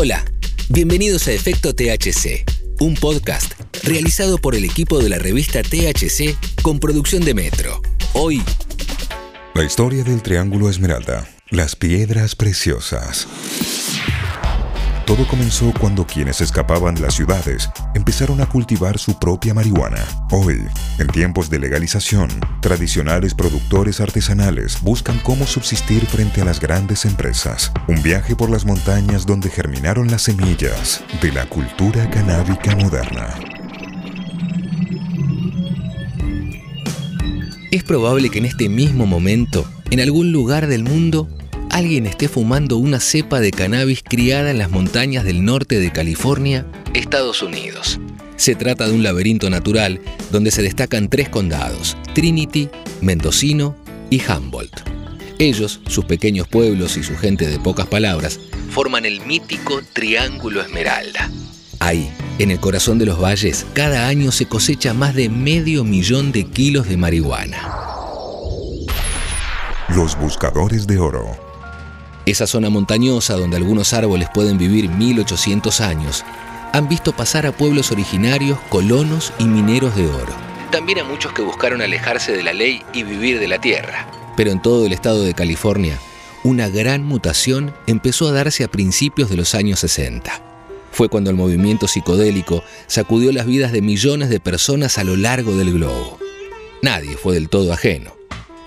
Hola, bienvenidos a Efecto THC, un podcast realizado por el equipo de la revista THC con producción de Metro. Hoy, La historia del Triángulo Esmeralda, las piedras preciosas. Todo comenzó cuando quienes escapaban de las ciudades empezaron a cultivar su propia marihuana. Hoy, en tiempos de legalización, tradicionales productores artesanales buscan cómo subsistir frente a las grandes empresas. Un viaje por las montañas donde germinaron las semillas de la cultura canábica moderna. es probable que en este mismo momento, en algún lugar del mundo, alguien esté fumando una cepa de cannabis criada en las montañas del norte de California, Estados Unidos. Se trata de un laberinto natural donde se destacan tres condados, Trinity, Mendocino y Humboldt. Ellos, sus pequeños pueblos y su gente de pocas palabras, forman el mítico Triángulo Esmeralda. Ahí, en el corazón de los valles, cada año se cosecha más de medio millón de kilos de marihuana. Los buscadores de oro. Esa zona montañosa donde algunos árboles pueden vivir 1800 años, han visto pasar a pueblos originarios, colonos y mineros de oro. También a muchos que buscaron alejarse de la ley y vivir de la tierra. Pero en todo el estado de California, una gran mutación empezó a darse a principios de los años 60. Fue cuando el movimiento psicodélico sacudió las vidas de millones de personas a lo largo del globo. Nadie fue del todo ajeno.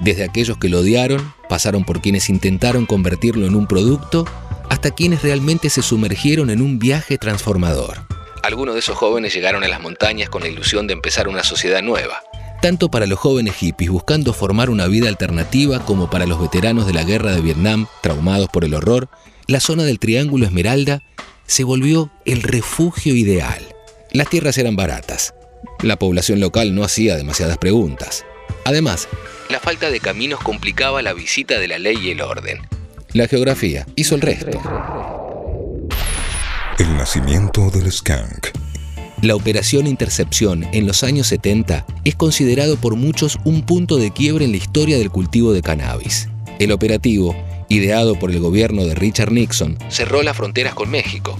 Desde aquellos que lo odiaron, pasaron por quienes intentaron convertirlo en un producto, hasta quienes realmente se sumergieron en un viaje transformador. Algunos de esos jóvenes llegaron a las montañas con la ilusión de empezar una sociedad nueva, tanto para los jóvenes hippies buscando formar una vida alternativa como para los veteranos de la guerra de Vietnam traumados por el horror, la zona del Triángulo Esmeralda se volvió el refugio ideal. Las tierras eran baratas. La población local no hacía demasiadas preguntas. Además, la falta de caminos complicaba la visita de la ley y el orden. La geografía hizo el resto. El nacimiento del skunk. La operación Intercepción en los años 70 es considerado por muchos un punto de quiebre en la historia del cultivo de cannabis. El operativo, ideado por el gobierno de Richard Nixon, cerró las fronteras con México.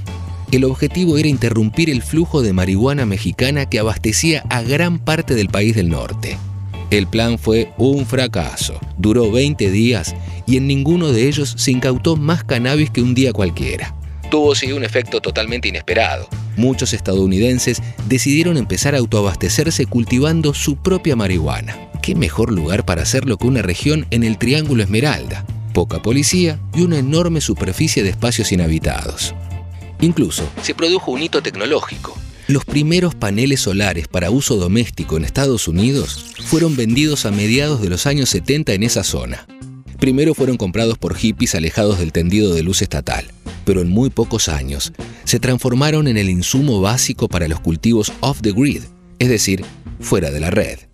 El objetivo era interrumpir el flujo de marihuana mexicana que abastecía a gran parte del país del norte. El plan fue un fracaso. Duró 20 días y en ninguno de ellos se incautó más cannabis que un día cualquiera. Tuvo sí un efecto totalmente inesperado. Muchos estadounidenses decidieron empezar a autoabastecerse cultivando su propia marihuana. ¿Qué mejor lugar para hacerlo que una región en el Triángulo Esmeralda? Poca policía y una enorme superficie de espacios inhabitados. Incluso se produjo un hito tecnológico. Los primeros paneles solares para uso doméstico en Estados Unidos fueron vendidos a mediados de los años 70 en esa zona. Primero fueron comprados por hippies alejados del tendido de luz estatal, pero en muy pocos años se transformaron en el insumo básico para los cultivos off the grid, es decir, fuera de la red.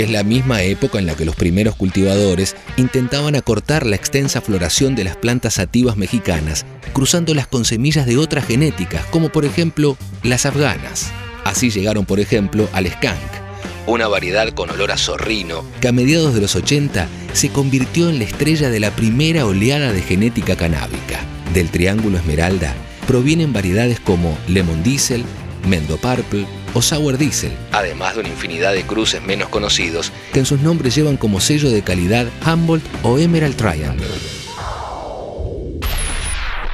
Es la misma época en la que los primeros cultivadores intentaban acortar la extensa floración de las plantas sativas mexicanas, cruzándolas con semillas de otras genéticas, como por ejemplo las afganas. Así llegaron, por ejemplo, al skunk, una variedad con olor a zorrino que a mediados de los 80 se convirtió en la estrella de la primera oleada de genética canábica. Del Triángulo Esmeralda provienen variedades como Lemon Diesel, Mendo Purple o Sour Diesel, además de una infinidad de cruces menos conocidos que en sus nombres llevan como sello de calidad Humboldt o Emerald Triangle.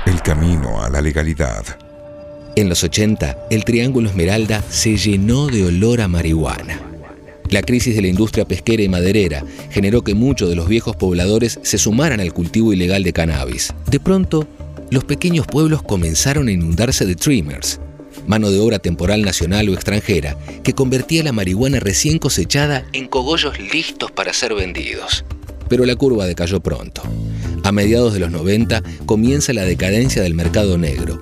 El camino a la legalidad. En los 80, el Triángulo Esmeralda se llenó de olor a marihuana. La crisis de la industria pesquera y maderera generó que muchos de los viejos pobladores se sumaran al cultivo ilegal de cannabis. De pronto, los pequeños pueblos comenzaron a inundarse de trimmers, mano de obra temporal nacional o extranjera, que convertía la marihuana recién cosechada en cogollos listos para ser vendidos. Pero la curva decayó pronto. A mediados de los 90 comienza la decadencia del mercado negro.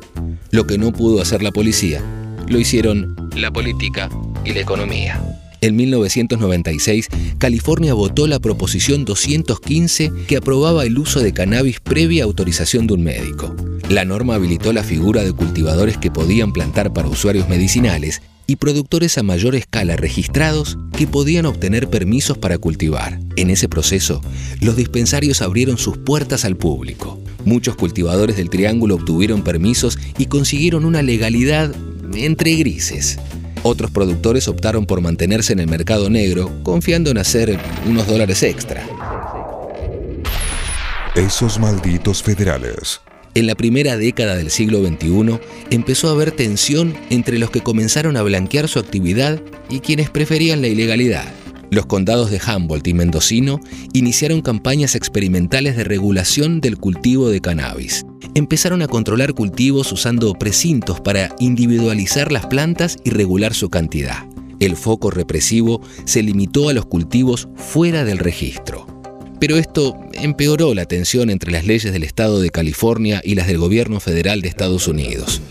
Lo que no pudo hacer la policía, lo hicieron la política y la economía. En 1996, California votó la Proposición 215 que aprobaba el uso de cannabis previa autorización de un médico. La norma habilitó la figura de cultivadores que podían plantar para usuarios medicinales y productores a mayor escala registrados que podían obtener permisos para cultivar. En ese proceso, los dispensarios abrieron sus puertas al público. Muchos cultivadores del Triángulo obtuvieron permisos y consiguieron una legalidad entre grises. Otros productores optaron por mantenerse en el mercado negro, confiando en hacer unos dólares extra. Esos malditos federales. En la primera década del siglo XXI empezó a haber tensión entre los que comenzaron a blanquear su actividad y quienes preferían la ilegalidad. Los condados de Humboldt y Mendocino iniciaron campañas experimentales de regulación del cultivo de cannabis. Empezaron a controlar cultivos usando precintos para individualizar las plantas y regular su cantidad. El foco represivo se limitó a los cultivos fuera del registro. Pero esto empeoró la tensión entre las leyes del Estado de California y las del gobierno federal de Estados Unidos.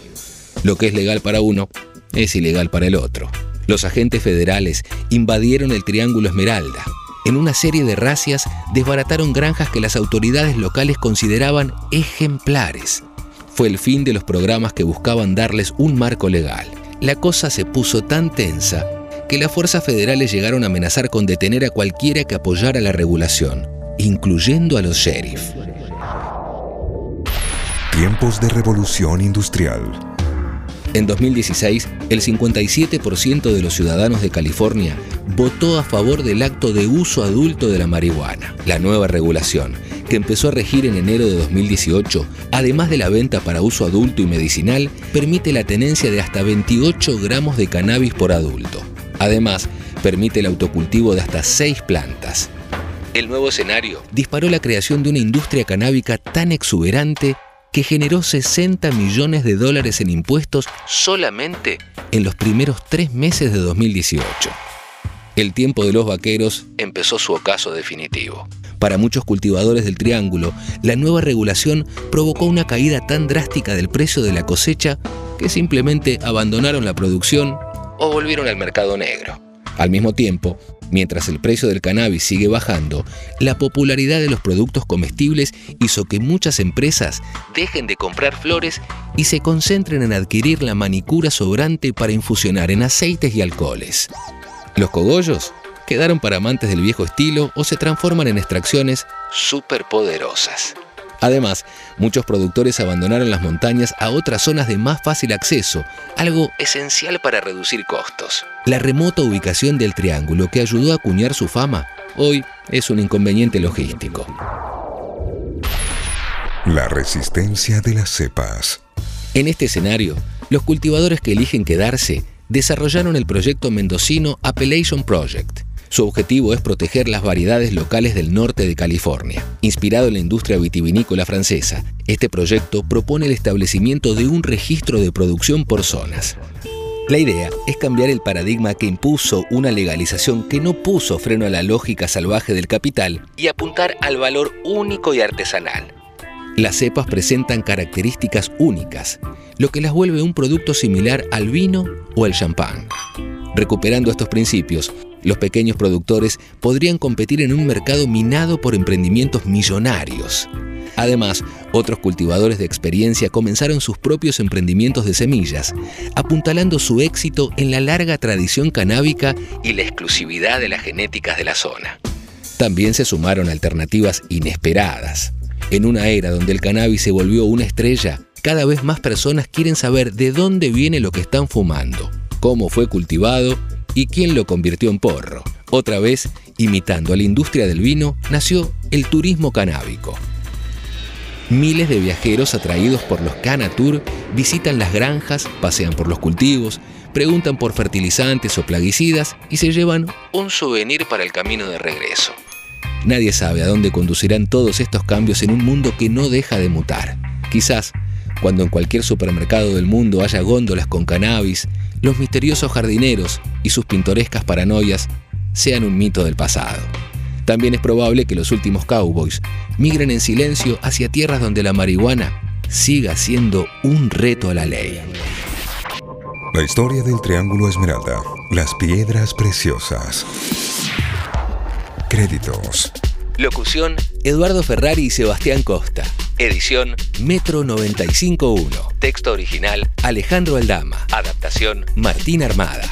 Lo que es legal para uno es ilegal para el otro. Los agentes federales invadieron el Triángulo Esmeralda. En una serie de racias desbarataron granjas que las autoridades locales consideraban ejemplares. Fue el fin de los programas que buscaban darles un marco legal. La cosa se puso tan tensa que las fuerzas federales llegaron a amenazar con detener a cualquiera que apoyara la regulación incluyendo a los sheriff. Tiempos de revolución industrial. En 2016, el 57% de los ciudadanos de California votó a favor del acto de uso adulto de la marihuana. La nueva regulación, que empezó a regir en enero de 2018, además de la venta para uso adulto y medicinal, permite la tenencia de hasta 28 gramos de cannabis por adulto. Además, permite el autocultivo de hasta 6 plantas. El nuevo escenario disparó la creación de una industria canábica tan exuberante que generó 60 millones de dólares en impuestos solamente en los primeros tres meses de 2018. El tiempo de los vaqueros empezó su ocaso definitivo. Para muchos cultivadores del Triángulo, la nueva regulación provocó una caída tan drástica del precio de la cosecha que simplemente abandonaron la producción o volvieron al mercado negro. Al mismo tiempo, Mientras el precio del cannabis sigue bajando, la popularidad de los productos comestibles hizo que muchas empresas dejen de comprar flores y se concentren en adquirir la manicura sobrante para infusionar en aceites y alcoholes. Los cogollos quedaron para amantes del viejo estilo o se transforman en extracciones superpoderosas. Además, muchos productores abandonaron las montañas a otras zonas de más fácil acceso, algo esencial para reducir costos. La remota ubicación del triángulo que ayudó a acuñar su fama, hoy es un inconveniente logístico. La resistencia de las cepas. En este escenario, los cultivadores que eligen quedarse desarrollaron el proyecto mendocino Appellation Project, su objetivo es proteger las variedades locales del norte de California. Inspirado en la industria vitivinícola francesa, este proyecto propone el establecimiento de un registro de producción por zonas. La idea es cambiar el paradigma que impuso una legalización que no puso freno a la lógica salvaje del capital y apuntar al valor único y artesanal. Las cepas presentan características únicas, lo que las vuelve un producto similar al vino o al champán. Recuperando estos principios, los pequeños productores podrían competir en un mercado minado por emprendimientos millonarios. Además, otros cultivadores de experiencia comenzaron sus propios emprendimientos de semillas, apuntalando su éxito en la larga tradición canábica y la exclusividad de las genéticas de la zona. También se sumaron alternativas inesperadas. En una era donde el cannabis se volvió una estrella, cada vez más personas quieren saber de dónde viene lo que están fumando, cómo fue cultivado y quién lo convirtió en porro. Otra vez, imitando a la industria del vino, nació el turismo canábico. Miles de viajeros atraídos por los Canatur visitan las granjas, pasean por los cultivos, preguntan por fertilizantes o plaguicidas y se llevan un souvenir para el camino de regreso. Nadie sabe a dónde conducirán todos estos cambios en un mundo que no deja de mutar. Quizás, cuando en cualquier supermercado del mundo haya góndolas con cannabis, los misteriosos jardineros y sus pintorescas paranoias sean un mito del pasado. También es probable que los últimos cowboys migren en silencio hacia tierras donde la marihuana siga siendo un reto a la ley. La historia del Triángulo Esmeralda, las piedras preciosas. Créditos. Locución, Eduardo Ferrari y Sebastián Costa. Edición Metro 951. Texto original Alejandro Aldama. Adaptación Martín Armada.